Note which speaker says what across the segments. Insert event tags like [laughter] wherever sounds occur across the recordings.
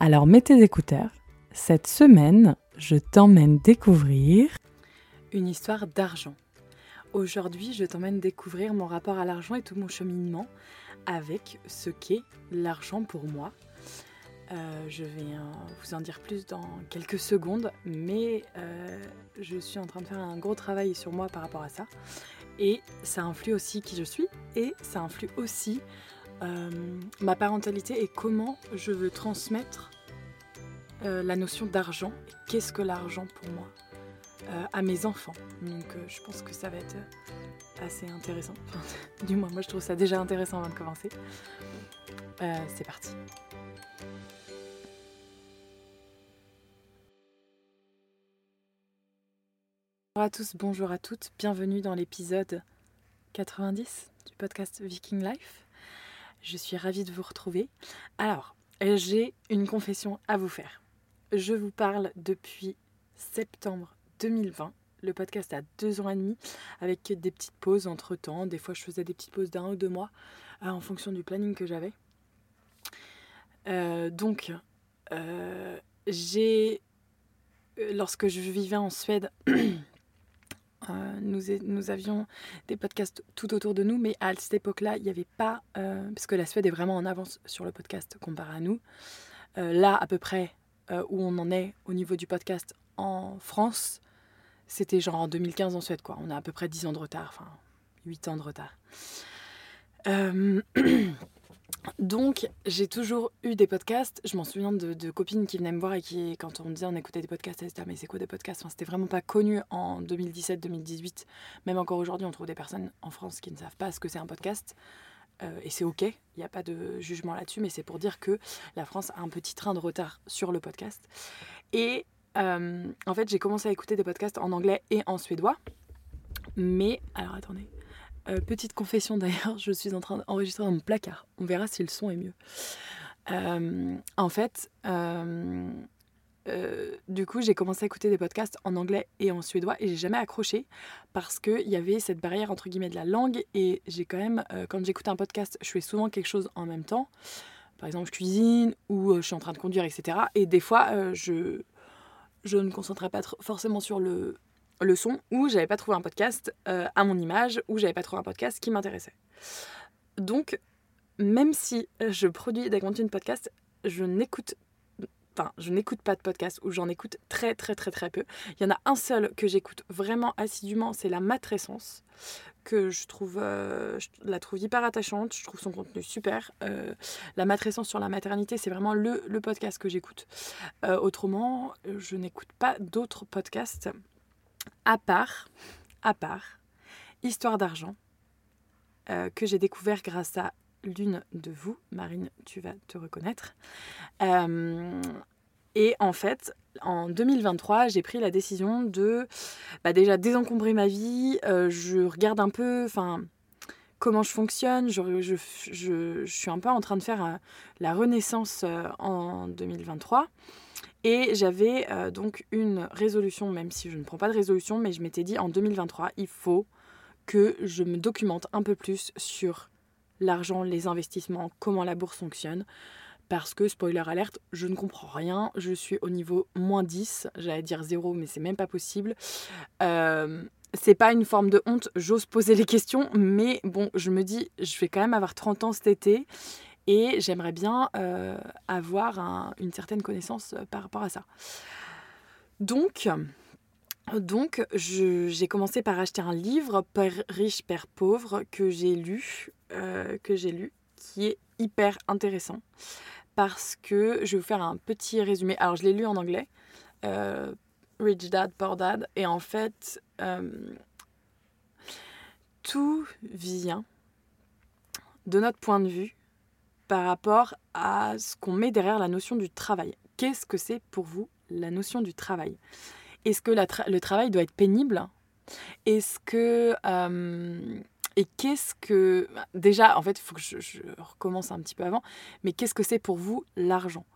Speaker 1: Alors mets tes écouteurs. Cette semaine, je t'emmène découvrir
Speaker 2: une histoire d'argent. Aujourd'hui, je t'emmène découvrir mon rapport à l'argent et tout mon cheminement avec ce qu'est l'argent pour moi. Euh, je vais vous en dire plus dans quelques secondes, mais euh, je suis en train de faire un gros travail sur moi par rapport à ça. Et ça influe aussi qui je suis, et ça influe aussi euh, ma parentalité et comment je veux transmettre euh, la notion d'argent. Qu'est-ce que l'argent pour moi euh, à mes enfants. Donc je pense que ça va être assez intéressant. [laughs] du moins, moi je trouve ça déjà intéressant avant de commencer. C'est parti. Bonjour à tous, bonjour à toutes, bienvenue dans l'épisode 90 du podcast Viking Life. Je suis ravie de vous retrouver. Alors, j'ai une confession à vous faire. Je vous parle depuis septembre 2020. Le podcast a deux ans et demi avec des petites pauses entre temps. Des fois, je faisais des petites pauses d'un ou deux mois euh, en fonction du planning que j'avais. Euh, donc, euh, j'ai. Lorsque je vivais en Suède, [clears throat] Euh, nous, avions des podcasts tout autour de nous, mais à cette époque-là, il n'y avait pas, euh, parce que la Suède est vraiment en avance sur le podcast comparé à nous. Euh, là, à peu près où on en est au niveau du podcast en France, c'était genre en 2015 en Suède, quoi. On a à peu près 10 ans de retard, enfin 8 ans de retard. [clears throat] Donc, j'ai toujours eu des podcasts. Je m'en souviens de, copines qui venaient me voir et qui, quand on me disait on écoutait des podcasts, elles disaient ah, mais c'est quoi des podcasts? Enfin, C'était vraiment pas connu en 2017-2018. Même encore aujourd'hui, on trouve des personnes en France qui ne savent pas ce que c'est un podcast. Euh, et c'est ok, il n'y a pas de jugement là-dessus, mais c'est pour dire que la France a un petit train de retard sur le podcast. Et euh, en fait, j'ai commencé à écouter des podcasts en anglais et en suédois. Mais, alors attendez, euh, petite confession [laughs] d'ailleurs, je suis en train d'enregistrer dans mon placard. On verra si le son est mieux. Euh, en fait, euh, du coup, j'ai commencé à écouter des podcasts en anglais et en suédois et j'ai jamais accroché parce qu'il y avait cette barrière entre guillemets de la langue et j'ai quand même, quand j'écoute un podcast, je fais souvent quelque chose en même temps. Par exemple, je cuisine ou je suis en train de conduire, etc. Et des fois, je, ne me concentrais pas forcément sur le, le son où j'avais pas trouvé un podcast euh, à mon image, où j'avais pas trouvé un podcast qui m'intéressait. Donc, même si je produis des contenus de podcast, je n'écoute Enfin, je n'écoute pas de podcast ou j'en écoute très très très très peu. Il y en a un seul que j'écoute vraiment assidûment, c'est la matrescence que je trouve, euh, hyper attachante. Je trouve son contenu super. Euh, la matrescence sur la maternité, c'est vraiment le podcast que j'écoute. autrement, je n'écoute pas d'autres podcasts à part, à part, Histoire d'argent, euh, que j'ai découvert grâce à l'une de vous, Marine, tu vas te reconnaître. Euh, et en fait, en 2023, j'ai pris la décision de bah, déjà désencombrer ma vie. Euh, je regarde un peu, enfin, comment je fonctionne. Je, suis un peu en train de faire la renaissance en 2023. Et j'avais euh, donc une résolution, même si je ne prends pas de résolution, mais je m'étais dit en 2023, il faut que je me documente un peu plus sur l'argent, les investissements, comment la bourse fonctionne. Parce que, spoiler alerte, je ne comprends rien. Je suis au niveau moins 10, j'allais dire 0, mais c'est même pas possible. Euh, c'est pas une forme de honte, j'ose poser les questions, mais bon, je me dis, je vais quand même avoir 30 ans cet été et j'aimerais bien euh, avoir une certaine connaissance euh, par rapport à ça. Donc, donc j'ai commencé par acheter un livre, Père riche, Père pauvre, que j'ai lu, euh, que j'ai lu, qui est hyper intéressant. Parce que je vais vous faire un petit résumé. Alors, je l'ai lu en anglais, Rich Dad, Poor Dad, et en fait, tout vient de notre point de vue par rapport à ce qu'on met derrière la notion du travail. qu'est-ce que c'est pour vous la notion du travail? Est-ce que le travail doit être pénible? Est-ce que... Euh, et qu'est-ce que... Déjà, en fait, il faut que je, recommence un petit peu avant, mais qu'est-ce que c'est pour vous l'argent?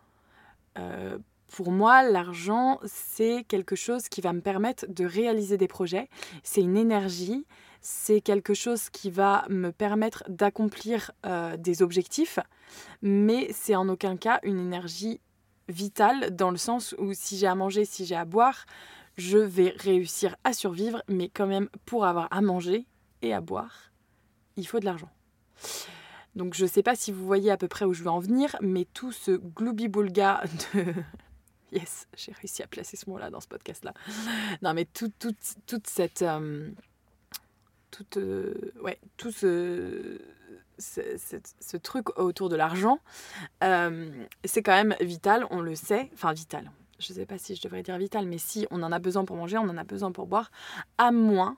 Speaker 2: Euh, pour moi, l'argent, c'est quelque chose qui va me permettre de réaliser des projets. C'est une énergie, c'est quelque chose qui va me permettre d'accomplir euh, des objectifs, mais c'est en aucun cas une énergie vitale dans le sens où si j'ai à manger, si j'ai à boire, je vais réussir à survivre, mais quand même pour avoir à manger et à boire, il faut de l'argent. Donc je ne sais pas si vous voyez à peu près où je veux en venir, mais tout ce gloubi-boulga de... [laughs] yes, j'ai réussi à placer ce mot-là dans ce podcast-là. Non mais tout, toute cette... Euh, euh, ouais, tout ce, ce, truc autour de l'argent, euh, c'est quand même vital, on le sait, enfin vital, je ne sais pas si je devrais dire vital, mais si on en a besoin pour manger, on en a besoin pour boire, à moins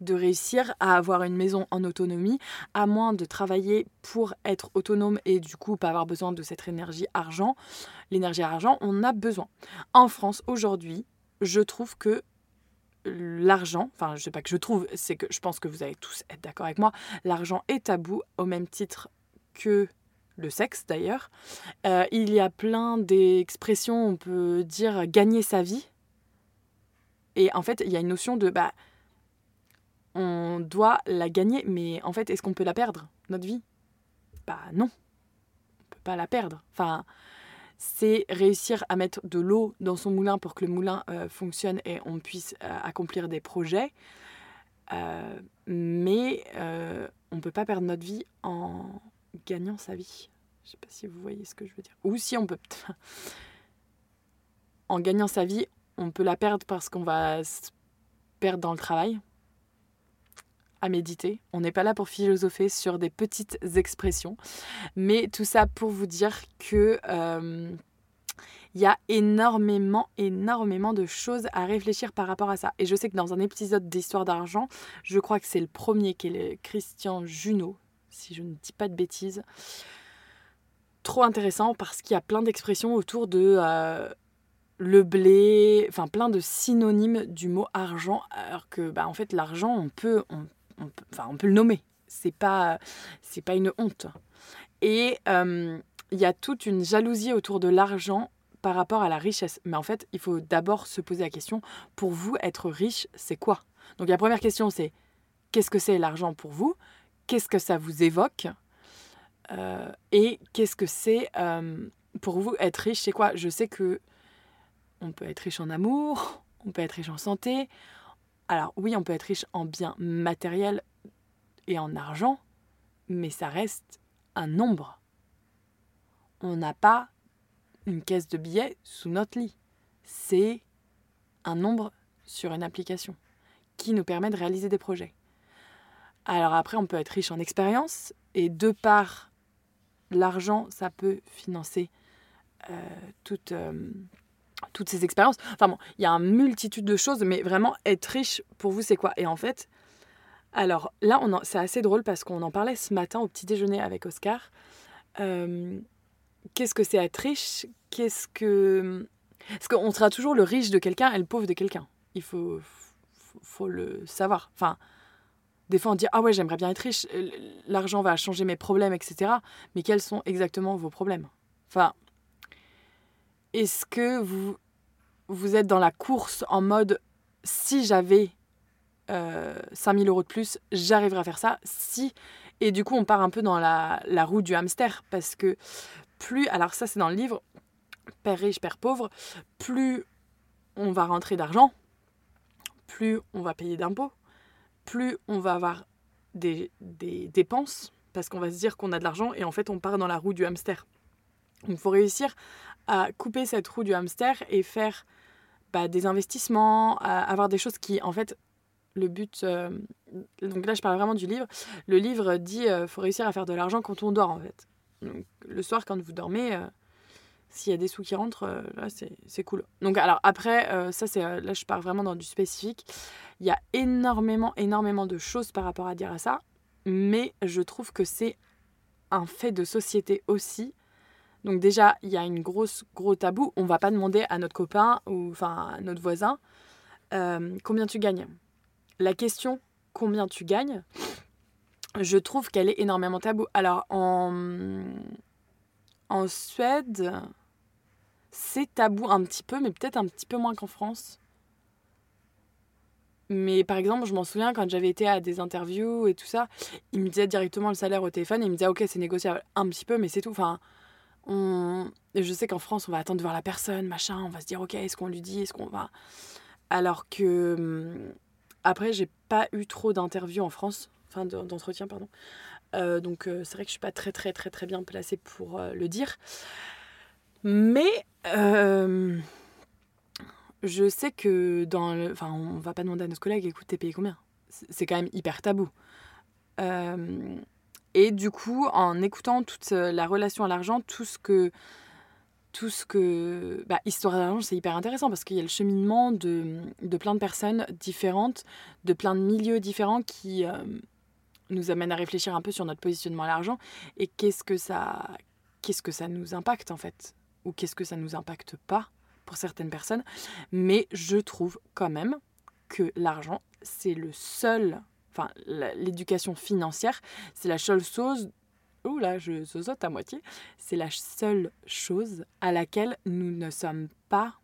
Speaker 2: de réussir à avoir une maison en autonomie, à moins de travailler pour être autonome et du coup pas avoir besoin de cette énergie argent. L'énergie argent, on a besoin. En France, aujourd'hui, je trouve que l'argent, enfin je sais pas que je trouve, c'est que je pense que vous allez tous être d'accord avec moi, l'argent est tabou au même titre que le sexe d'ailleurs. Euh, il y a plein d'expressions, on peut dire gagner sa vie. Et en fait, il y a une notion de bah, on doit la gagner, mais en fait, est-ce qu'on peut la perdre, notre vie? Bah non, on peut pas la perdre. Enfin, c'est réussir à mettre de l'eau dans son moulin pour que le moulin euh, fonctionne et on puisse euh, accomplir des projets. Euh, mais on ne peut pas perdre notre vie en gagnant sa vie. Je ne sais pas si vous voyez ce que je veux dire. Ou si on peut... [laughs] en gagnant sa vie, on peut la perdre parce qu'on va se perdre dans le travail, à méditer. On n'est pas là pour philosopher sur des petites expressions, mais tout ça pour vous dire que euh, il y a énormément, énormément de choses à réfléchir par rapport à ça. Et je sais que dans un épisode d'Histoire d'argent, je crois que c'est le premier qui est le Christian Junot, si je ne dis pas de bêtises. Trop intéressant parce qu'il y a plein d'expressions autour de euh, le blé, enfin plein de synonymes du mot argent, alors que bah, en fait l'argent on peut, peut, enfin, on peut le nommer. C'est pas, c'est pas une honte. Et euh, il y a toute une jalousie autour de l'argent par rapport à la richesse. Mais en fait, il faut d'abord se poser la question, pour vous, être riche, c'est quoi? Donc la première question, c'est qu'est-ce que c'est l'argent pour vous? Qu'est-ce que ça vous évoque? Euh, Et qu'est-ce que c'est euh, pour vous être riche? C'est quoi? Je sais que on peut être riche en amour, on peut être riche en santé, alors oui, on peut être riche en biens matériels et en argent, mais ça reste un nombre. On n'a pas une caisse de billets sous notre lit. C'est un nombre sur une application qui nous permet de réaliser des projets. Alors après, on peut être riche en expérience et de par l'argent, ça peut financer euh, toute, euh, toutes ces expériences. Enfin bon, il y a une multitude de choses, mais vraiment, être riche, pour vous, c'est quoi? Et en fait, alors là, c'est assez drôle parce qu'on en parlait ce matin au petit déjeuner avec Oscar. Euh, qu'est-ce que c'est être riche? Qu'est-ce que... Parce qu'on sera toujours le riche de quelqu'un et le pauvre de quelqu'un. Il faut, faut, le savoir. Enfin, des fois on dit ah ouais j'aimerais bien être riche, l'argent va changer mes problèmes, etc. Mais quels sont exactement vos problèmes? Enfin, est-ce que vous, vous êtes dans la course en mode si j'avais euh, 5000 euros de plus, j'arriverais à faire ça Si. Et du coup, on part un peu dans la, roue du hamster parce que plus, alors ça c'est dans le livre, Père riche, Père pauvre, plus on va rentrer d'argent, plus on va payer d'impôts, plus on va avoir des, des dépenses parce qu'on va se dire qu'on a de l'argent et en fait on part dans la roue du hamster. Il faut réussir à couper cette roue du hamster et faire bah, des investissements, avoir des choses qui, en fait, le but. Euh, donc là, je parle vraiment du livre. Le livre dit euh, faut réussir à faire de l'argent quand on dort, en fait. Donc, le soir, quand vous dormez, euh, s'il y a des sous qui rentrent, là, c'est cool. Donc, alors, après, ça, c'est là, je pars vraiment dans du spécifique. Il y a énormément, énormément de choses par rapport à dire à ça. Mais je trouve que c'est un fait de société aussi Donc déjà, il y a une grosse gros tabou. On va pas demander à notre copain ou enfin à notre voisin euh, combien tu gagnes. La question combien tu gagnes, je trouve qu'elle est énormément tabou. Alors en en Suède, c'est tabou un petit peu, mais peut-être un petit peu moins qu'en France. Mais par exemple, je m'en souviens quand j'avais été à des interviews et tout ça, il me disait directement le salaire au téléphone et il me disait ok c'est négociable un petit peu mais c'est tout. Enfin, je sais qu'en France on va attendre de voir la personne, machin, on va se dire ok est-ce qu'on lui dit, est-ce qu'on va... Alors que hum, après j'ai pas eu trop d'interviews en France, enfin d'entretien pardon. Euh, donc euh, c'est vrai que je suis pas très très très très bien placée pour euh, le dire. Mais je sais que dans le... Enfin, on va pas demander à nos collègues, écoute, t'es payé combien? C'est quand même hyper tabou. Euh, et du coup, en écoutant toute la relation à l'argent, tout ce que... Tout ce que... Bah, Histoire d'argent, c'est hyper intéressant parce qu'il y a le cheminement de, de, plein de personnes différentes, de plein de milieux différents qui euh, nous amènent à réfléchir un peu sur notre positionnement à l'argent et qu'est-ce que ça... Qu'est-ce que ça nous impacte en fait Ou qu'est-ce que ça nous impacte pas pour certaines personnes, mais je trouve quand même que l'argent, c'est le seul, enfin l'éducation financière, c'est la seule chose, oh là, je saute à moitié, c'est la seule chose à laquelle nous ne sommes pas,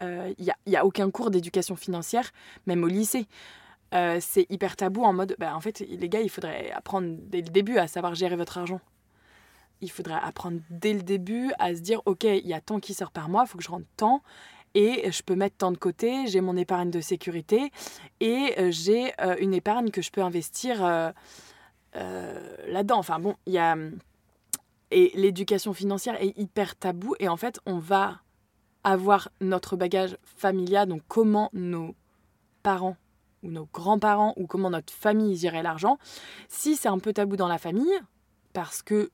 Speaker 2: il euh, n'y a, y a, aucun cours d'éducation financière, même au lycée. Euh, c'est hyper tabou en mode, bah, en fait, les gars, il faudrait apprendre dès le début à savoir gérer votre argent il faudrait apprendre dès le début à se dire ok, il y a tant qui sort par mois, il faut que je rentre tant et je peux mettre tant de côté, j'ai mon épargne de sécurité et euh, j'ai euh, une épargne que je peux investir euh, là-dedans. Enfin bon, il y a et l'éducation financière est hyper tabou et en fait, on va avoir notre bagage familial, donc comment nos parents ou nos grands-parents ou comment notre famille gérait l'argent. Si c'est un peu tabou dans la famille, parce que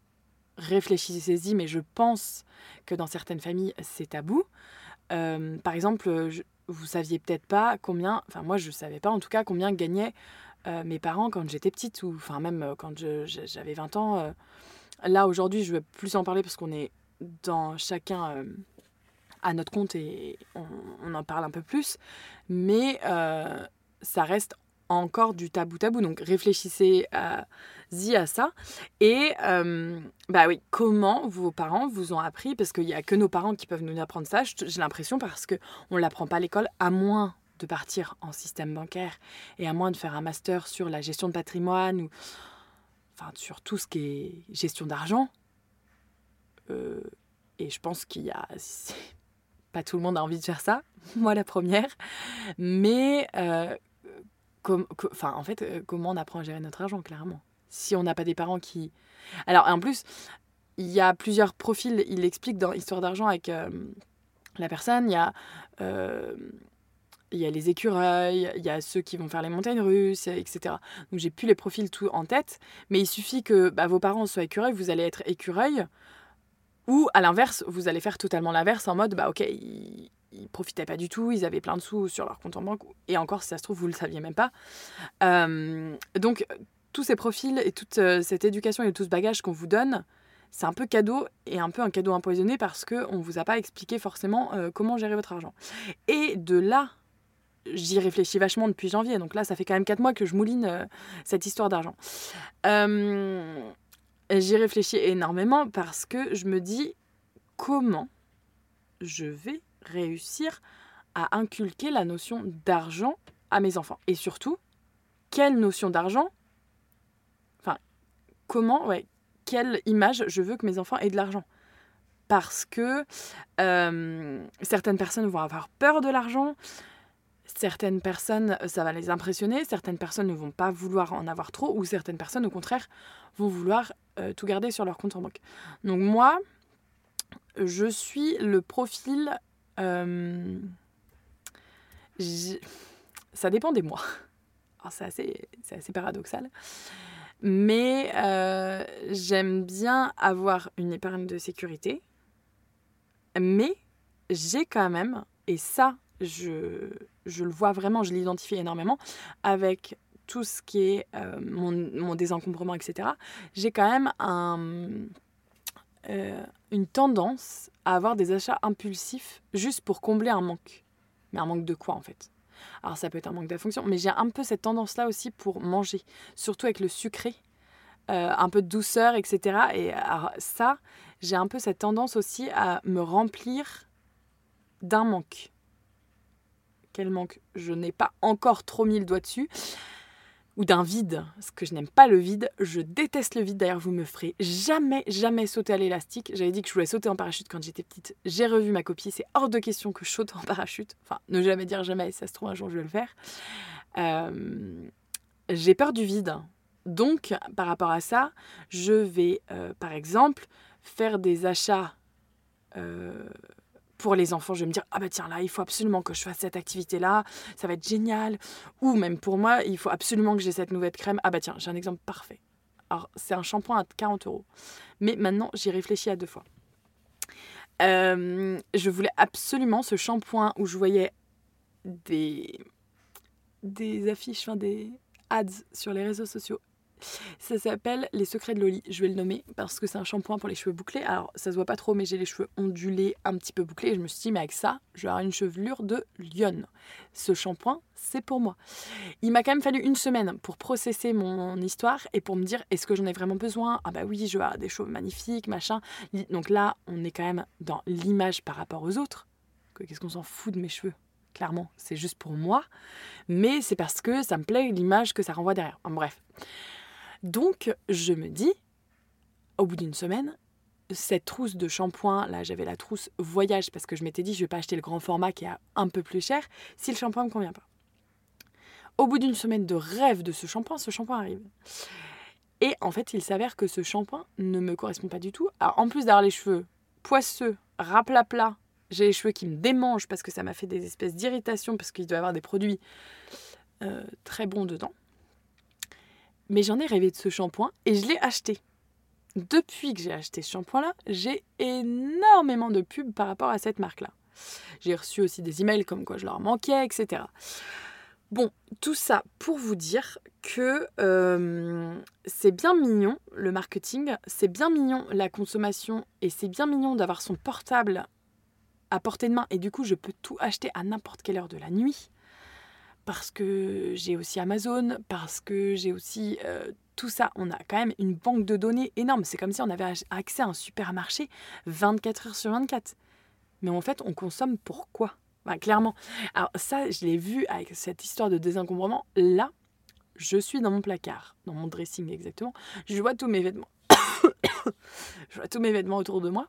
Speaker 2: réfléchissez-y, mais je pense que dans certaines familles, c'est tabou. Euh, par exemple, je, vous saviez peut-être pas combien, enfin moi je savais pas en tout cas combien gagnaient euh, mes parents quand j'étais petite, ou enfin même euh, quand j'avais 20 ans. là aujourd'hui, je veux plus en parler parce qu'on est dans chacun à notre compte et on, on, en parle un peu plus, mais ça reste encore du tabou tabou. Donc réfléchissez à, y à ça. Et euh, bah oui, comment vos parents vous ont appris? Parce qu'il n'y a que nos parents qui peuvent nous apprendre ça, j'ai l'impression, parce qu'on ne l'apprend pas à l'école, à moins de partir en système bancaire et à moins de faire un master sur la gestion de patrimoine ou enfin sur tout ce qui est gestion d'argent. Euh, et je pense qu'il y a pas tout le monde a envie de faire ça, [laughs] moi la première, mais euh, enfin, en fait, euh, comment on apprend à gérer notre argent, clairement Si on n'a pas des parents qui... Alors, en plus, il y a plusieurs profils, il explique dans Histoire d'argent avec euh, la personne, il y a... Euh, il y a les écureuils, il y a ceux qui vont faire les montagnes russes, etc. Donc j'ai plus les profils tout en tête, mais il suffit que bah, vos parents soient écureuils, vous allez être écureuil, ou à l'inverse, vous allez faire totalement l'inverse en mode, bah ok, ils profitaient pas du tout, ils avaient plein de sous sur leur compte en banque, et encore, si ça se trouve, vous le saviez même pas. Euh, donc, tous ces profils et toute euh, cette éducation et tout ce bagage qu'on vous donne, c'est un peu cadeau et un peu un cadeau empoisonné parce qu'on ne vous a pas expliqué forcément euh, comment gérer votre argent. Et de là, j'y réfléchis vachement depuis janvier, donc là, ça fait quand même 4 mois que je mouline cette histoire d'argent. j'y réfléchis énormément parce que je me dis comment je vais réussir à inculquer la notion d'argent à mes enfants. Et surtout, quelle notion d'argent? Enfin, comment, ouais, quelle image je veux que mes enfants aient de l'argent? Parce que euh, certaines personnes vont avoir peur de l'argent, certaines personnes, ça va les impressionner, certaines personnes ne vont pas vouloir en avoir trop, ou certaines personnes, au contraire, vont vouloir euh, tout garder sur leur compte en banque. Donc moi, je suis le profil euh, ça dépend des mois. [laughs] C'est assez, assez, paradoxal. Mais euh, j'aime bien avoir une épargne de sécurité. Mais j'ai quand même, et ça, je, je le vois vraiment, je l'identifie énormément, avec tout ce qui est euh, mon, désencombrement, etc., j'ai quand même un, une tendance à avoir des achats impulsifs juste pour combler un manque. Mais un manque de quoi en fait? Alors ça peut être un manque d'affection, mais j'ai un peu cette tendance-là aussi pour manger, surtout avec le sucré, euh, un peu de douceur, etc. Et ça, j'ai un peu cette tendance aussi à me remplir d'un manque. Quel manque? Je n'ai pas encore trop mis le doigt dessus ou d'un vide, parce que je n'aime pas le vide, je déteste le vide, d'ailleurs vous me ferez jamais, jamais sauter à l'élastique. J'avais dit que je voulais sauter en parachute quand j'étais petite, j'ai revu ma copie, c'est hors de question que je saute en parachute, enfin ne jamais dire jamais, ça se trouve un jour je vais le faire. Euh, j'ai peur du vide, donc par rapport à ça, je vais euh, par exemple faire des achats... Euh, pour les enfants, je vais me dire ah bah tiens là, il faut absolument que je fasse cette activité là, ça va être génial. Ou même pour moi, il faut absolument que j'ai cette nouvelle crème. Ah bah tiens, j'ai un exemple parfait. Alors c'est un shampoing à 40 euros, mais maintenant j'y réfléchis à deux fois. Euh, je voulais absolument ce shampoing où je voyais des des affiches, des ads sur les réseaux sociaux ça s'appelle Les Secrets de Loli. Je vais le nommer parce que c'est un shampoing pour les cheveux bouclés. Alors, ça se voit pas trop, mais j'ai les cheveux ondulés, un petit peu bouclés. Et je me suis dit, mais avec ça, je vais avoir une chevelure de lionne. Ce shampoing, c'est pour moi. Il m'a quand même fallu une semaine pour processer mon histoire et pour me dire, est-ce que j'en ai vraiment besoin? Ah bah oui, je vais avoir des cheveux magnifiques, machin. Donc là, on est quand même dans l'image par rapport aux autres. Qu'est-ce qu'on s'en fout de mes cheveux? Clairement, c'est juste pour moi. Mais c'est parce que ça me plaît l'image que ça renvoie derrière. bref. Donc, je me dis, au bout d'une semaine, cette trousse de shampoing, là j'avais la trousse voyage parce que je m'étais dit je vais pas acheter le grand format qui est un peu plus cher si le shampoing me convient pas. Au bout d'une semaine de rêve de ce shampoing, ce shampoing arrive. Et en fait, il s'avère que ce shampoing ne me correspond pas du tout. Alors, en plus d'avoir les cheveux poisseux, raplapla, j'ai les cheveux qui me démangent parce que ça m'a fait des espèces d'irritation parce qu'il doit y avoir des produits euh, très bons dedans. Mais j'en ai rêvé de ce shampoing et je l'ai acheté. Depuis que j'ai acheté ce shampoing-là, j'ai énormément de pubs par rapport à cette marque-là. J'ai reçu aussi des emails comme quoi je leur manquais, etc. Bon, tout ça pour vous dire que euh, c'est bien mignon le marketing, c'est bien mignon la consommation et c'est bien mignon d'avoir son portable à portée de main et du coup je peux tout acheter à n'importe quelle heure de la nuit parce que j'ai aussi Amazon, parce que j'ai aussi euh, tout ça. On a quand même une banque de données énorme. C'est comme si on avait accès à un supermarché 24 heures sur 24. Mais en fait, on consomme pourquoi Clairement. Alors ça, je l'ai vu avec cette histoire de désencombrement. Là, je suis dans mon placard, dans mon dressing exactement. Je vois tous mes vêtements. [coughs] je vois tous mes vêtements autour de moi.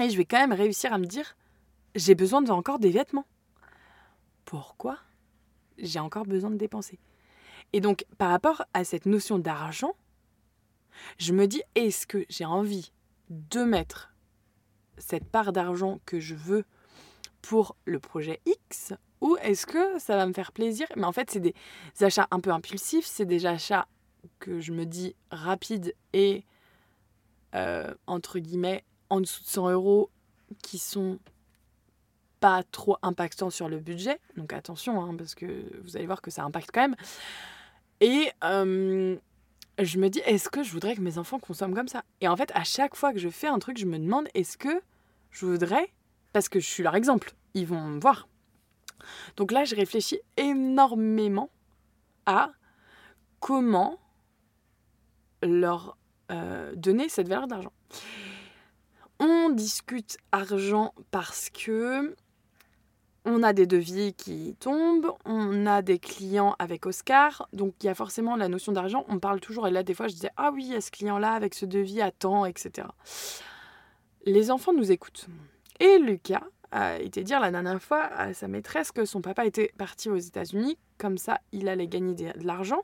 Speaker 2: Et je vais quand même réussir à me dire, j'ai besoin de encore des vêtements. Pourquoi? J'ai encore besoin de dépenser. Et donc, par rapport à cette notion d'argent, je me dis, est-ce que j'ai envie de mettre cette part d'argent que je veux pour le projet X ou est-ce que ça va me faire plaisir? Mais en fait, c'est des achats un peu impulsifs, c'est des achats que je me dis rapides et euh, entre guillemets en dessous de 100 euros qui sont pas trop impactant sur le budget. Donc attention, hein, parce que vous allez voir que ça impacte quand même. Et euh, je me dis, est-ce que je voudrais que mes enfants consomment comme ça? Et en fait, à chaque fois que je fais un truc, je me demande, est-ce que je voudrais, parce que je suis leur exemple, ils vont me voir. Donc là, je réfléchis énormément à comment leur euh, donner cette valeur d'argent. On discute argent parce que on a des devis qui tombent, on a des clients avec Oscar, donc il y a forcément la notion d'argent. On parle toujours, et là des fois je disais Ah oui, il y a ce client-là avec ce devis à temps, etc. Les enfants nous écoutent. Et Lucas a été dire la dernière fois à sa maîtresse que son papa était parti aux États-Unis, comme ça il allait gagner de l'argent,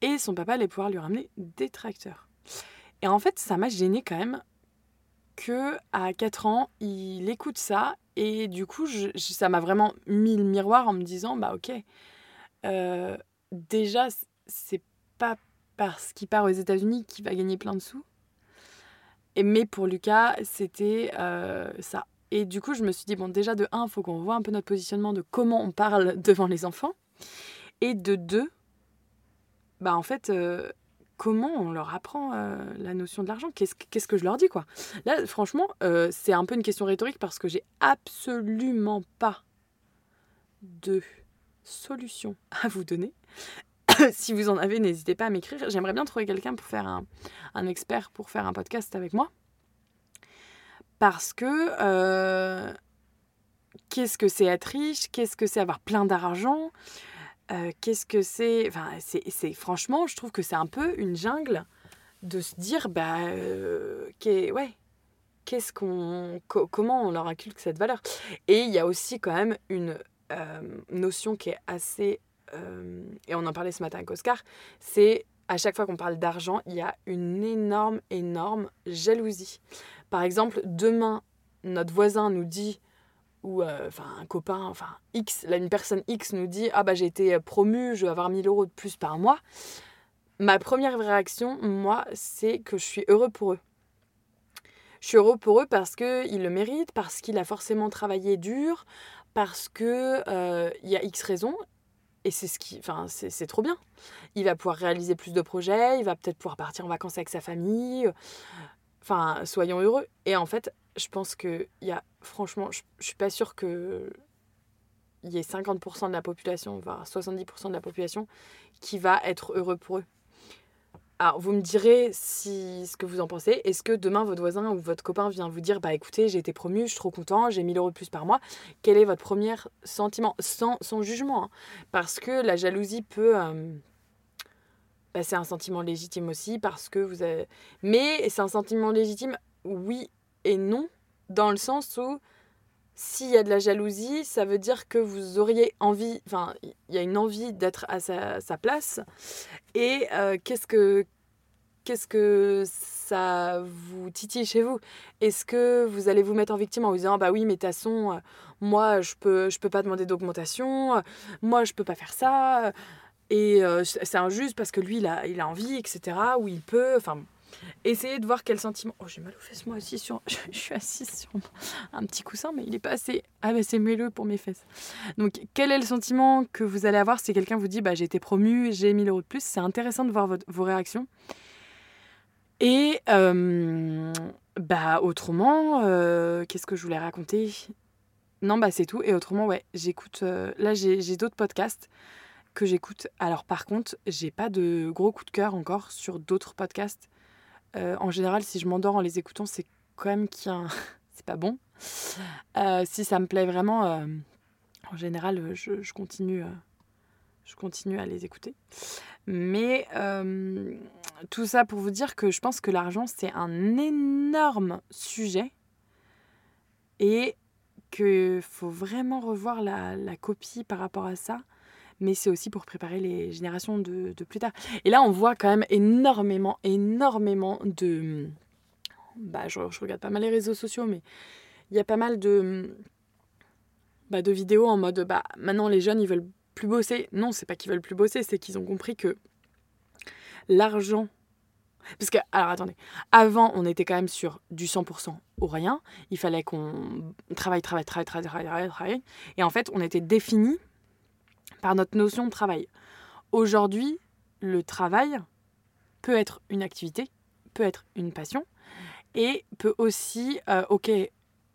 Speaker 2: et son papa allait pouvoir lui ramener des tracteurs. Et en fait, ça m'a gêné quand même que à 4 ans, il écoute ça et du coup, ça m'a vraiment mis le miroir en me disant bah ok, euh, déjà c'est pas parce qu'il part aux États-Unis qu'il va gagner plein de sous. Mais pour Lucas, c'était euh, ça. Et du coup, je me suis dit bon déjà de un, il faut qu'on voit un peu notre positionnement de comment on parle [laughs] devant les enfants, et de deux, bah en fait. Euh, comment on leur apprend euh, la notion de l'argent? Qu'est-ce, que je leur dis quoi? Là, franchement, euh, c'est un peu une question rhétorique parce que j'ai absolument pas de solution à vous donner. [coughs] si vous en avez, n'hésitez pas à m'écrire. J'aimerais bien trouver quelqu'un pour faire un, un, expert pour faire un podcast avec moi. Parce que euh, qu'est-ce que c'est être riche? Qu'est-ce que c'est avoir plein d'argent? Euh, Qu'est-ce que c'est? Enfin, c'est franchement, je trouve que c'est un peu une jungle de se dire, bah, euh, ouais, qu'est-ce qu'on, comment on leur inculque cette valeur? Et il y a aussi quand même une notion qui est assez euh, et on en parlait ce matin avec Oscar, c'est à chaque fois qu'on parle d'argent, il y a une énorme, énorme jalousie. Par exemple, demain, notre voisin nous dit, ou euh, enfin un copain, enfin X, une personne X nous dit Ah bah j'ai été promu, je vais avoir 1000 euros de plus par mois. Ma première réaction, moi, c'est que je suis heureux pour eux. Je suis heureux pour eux parce qu'ils le méritent, parce qu'il a forcément travaillé dur, parce que euh, il y a X raisons et c'est ce qui, enfin, c'est trop bien. Il va pouvoir réaliser plus de projets, il va peut-être pouvoir partir en vacances avec sa famille. Enfin, soyons heureux. Et en fait, je pense que y a, franchement, je, je suis pas sûre que il y ait 50% de la population, voire 70% de la population qui va être heureux pour eux. Alors, vous me direz si, ce que vous en pensez. Est-ce que demain, votre voisin ou votre copain vient vous dire Bah écoutez, j'ai été promu, je suis trop content, j'ai 1000 euros de plus par mois. Quel est votre premier sentiment? Sans, sans jugement. Hein. Parce que la jalousie peut. Euh, bah, c'est un sentiment légitime aussi, parce que vous avez. Mais c'est un sentiment légitime, oui et non, dans le sens où s'il y a de la jalousie, ça veut dire que vous auriez envie, enfin, il y a une envie d'être à sa, place. Et euh, qu'est-ce que qu'est-ce que ça vous titille chez vous? Est-ce que vous allez vous mettre en victime en vous disant bah oui mais façon euh, moi je peux je peux pas demander d'augmentation, euh, moi je peux pas faire ça et c'est injuste parce que lui il a il a envie etc ou il peut enfin Essayez de voir quel sentiment. Oh, j'ai mal aux fesses moi aussi. Sur... [laughs] Je suis assise sur un petit coussin, mais il est pas assez. Ah, bah c'est pour mes fesses. Donc, quel est le sentiment que vous allez avoir si quelqu'un vous dit bah, j'ai été promu, j'ai 1000 euros de plus? C'est intéressant de voir vos réactions. Et euh, bah, autrement, euh, qu'est-ce que je voulais raconter? Non, bah, c'est tout. Et autrement, ouais, j'écoute. Euh, là, j'ai d'autres podcasts que j'écoute. Alors, par contre, j'ai pas de gros coup de cœur encore sur d'autres podcasts. Euh, en général, si je m'endors en les écoutant, c'est quand même qu'il [laughs] c'est pas bon. Euh, si ça me plaît vraiment, euh, en général, je, continue, à les écouter. Mais tout ça pour vous dire que je pense que l'argent, c'est un énorme sujet et qu'il faut vraiment revoir la copie par rapport à ça mais c'est aussi pour préparer les générations de, plus tard. Et là, on voit quand même énormément, énormément de... Bah, je, regarde pas mal les réseaux sociaux, mais il y a pas mal de, bah, de vidéos en mode, bah, maintenant les jeunes, ils veulent plus bosser. Non, c'est pas qu'ils veulent plus bosser, c'est qu'ils ont compris que l'argent... Parce que, alors attendez, avant, on était quand même sur du 100% ou rien. Il fallait qu'on travaille, travaille, travaille, travaille, travaille, travaille. Et en fait, on était défini par notre notion de travail. Aujourd'hui, le travail peut être une activité, peut être une passion, et peut aussi, euh, ok,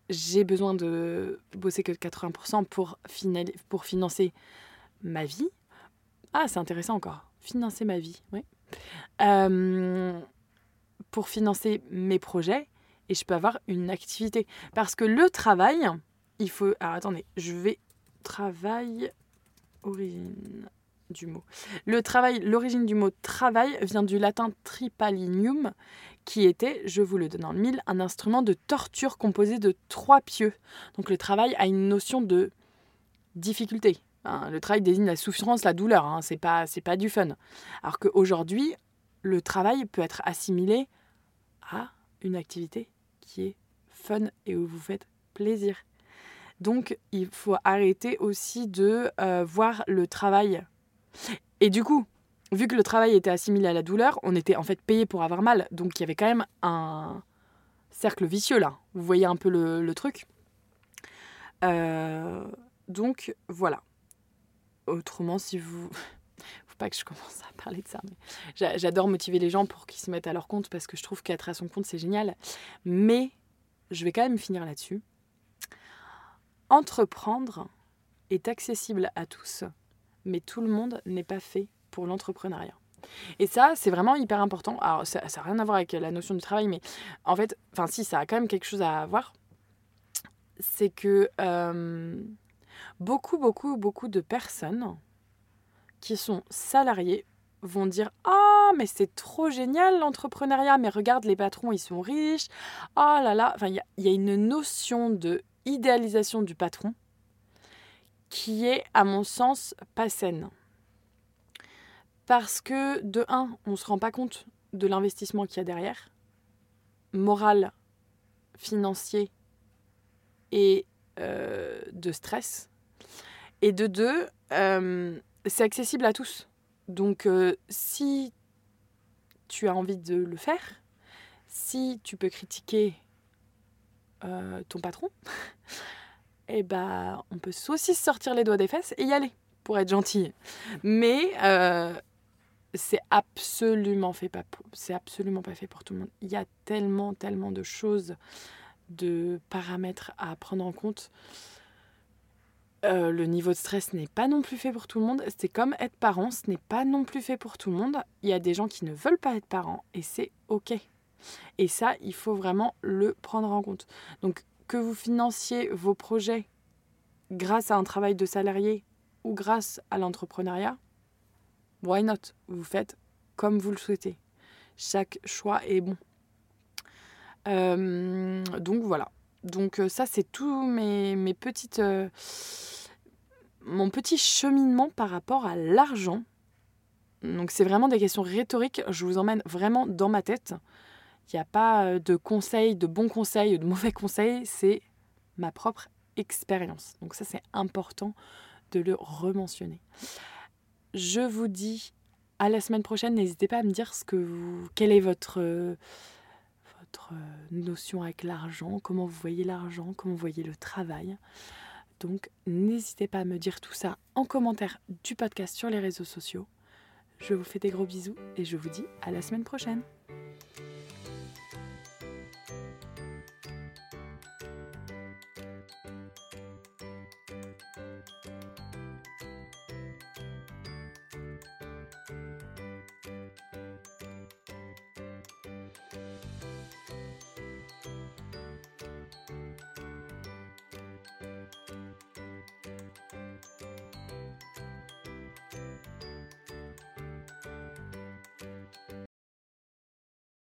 Speaker 2: j'ai besoin de bosser que 80% pour, financer ma vie. Ah, c'est intéressant encore. Financer ma vie, oui. Euh, pour financer mes projets, et je peux avoir une activité. Parce que le travail, il faut... Alors attendez, je vais... Travail, du mot. Travail, l'origine du mot travail vient du latin tripalinium, qui était, je vous le donne en mille, un instrument de torture composé de trois pieux. Donc le travail a une notion de difficulté. Hein. le travail désigne la souffrance, la douleur. Hein, c'est pas, c'est pas du fun. Alors qu'aujourd'hui, le travail peut être assimilé à une activité qui est fun et où vous faites plaisir. Donc, il faut arrêter aussi de euh, voir le travail. Et du coup, vu que le travail était assimilé à la douleur, on était en fait payé pour avoir mal. Donc, il y avait quand même un cercle vicieux là. Vous voyez un peu le, truc. Euh, donc, voilà. Autrement, si vous... [laughs] Faut pas que je commence à parler de ça. Mais j'adore motiver les gens pour qu'ils se mettent à leur compte parce que je trouve qu'être à son compte, c'est génial. Mais je vais quand même finir là-dessus. Entreprendre est accessible à tous, mais tout le monde n'est pas fait pour l'entrepreneuriat. Et ça, c'est vraiment hyper important. Alors, ça n'a rien à voir avec la notion du travail, mais en fait, enfin, si, ça a quand même quelque chose à voir. C'est que euh, beaucoup, beaucoup, beaucoup de personnes qui sont salariés vont dire Ah, mais c'est trop génial l'entrepreneuriat, mais regarde, les patrons, ils sont riches. Ah là là. Enfin, il y a une notion de idéalisation du patron qui est, à mon sens, pas saine. Parce que, de un, on ne se rend pas compte de l'investissement qu'il y a derrière, moral, financier et euh, de stress. Et de deux, euh, c'est accessible à tous. Donc, euh, si tu as envie de le faire, si tu peux critiquer ton patron, et [laughs] eh ben, on peut aussi sortir les doigts des fesses et y aller pour être gentil. Mais c'est absolument fait pas c'est absolument pas fait pour tout le monde. Il y a tellement tellement de choses, de paramètres à prendre en compte. Euh, le niveau de stress n'est pas non plus fait pour tout le monde. C'est comme être parent, ce n'est pas non plus fait pour tout le monde. Il y a des gens qui ne veulent pas être parents et c'est ok. Et ça, il faut vraiment le prendre en compte. Donc que vous financiez vos projets grâce à un travail de salarié ou grâce à l'entrepreneuriat, why not? Vous faites comme vous le souhaitez. Chaque choix est bon. Euh, donc voilà. Donc euh, ça, c'est tout mes, mes petites... Euh, mon petit cheminement par rapport à l'argent. Donc c'est vraiment des questions rhétoriques. Je vous emmène vraiment dans ma tête. Il n'y a pas de conseils, de bons conseils, de mauvais conseils. C'est ma propre expérience. Donc ça, c'est important de le rementionner. Je vous dis à la semaine prochaine. N'hésitez pas à me dire ce que vous, quelle est votre, votre notion avec l'argent, comment vous voyez l'argent, comment vous voyez le travail. Donc n'hésitez pas à me dire tout ça en commentaire du podcast sur les réseaux sociaux. Je vous fais des gros bisous et je vous dis à la semaine prochaine.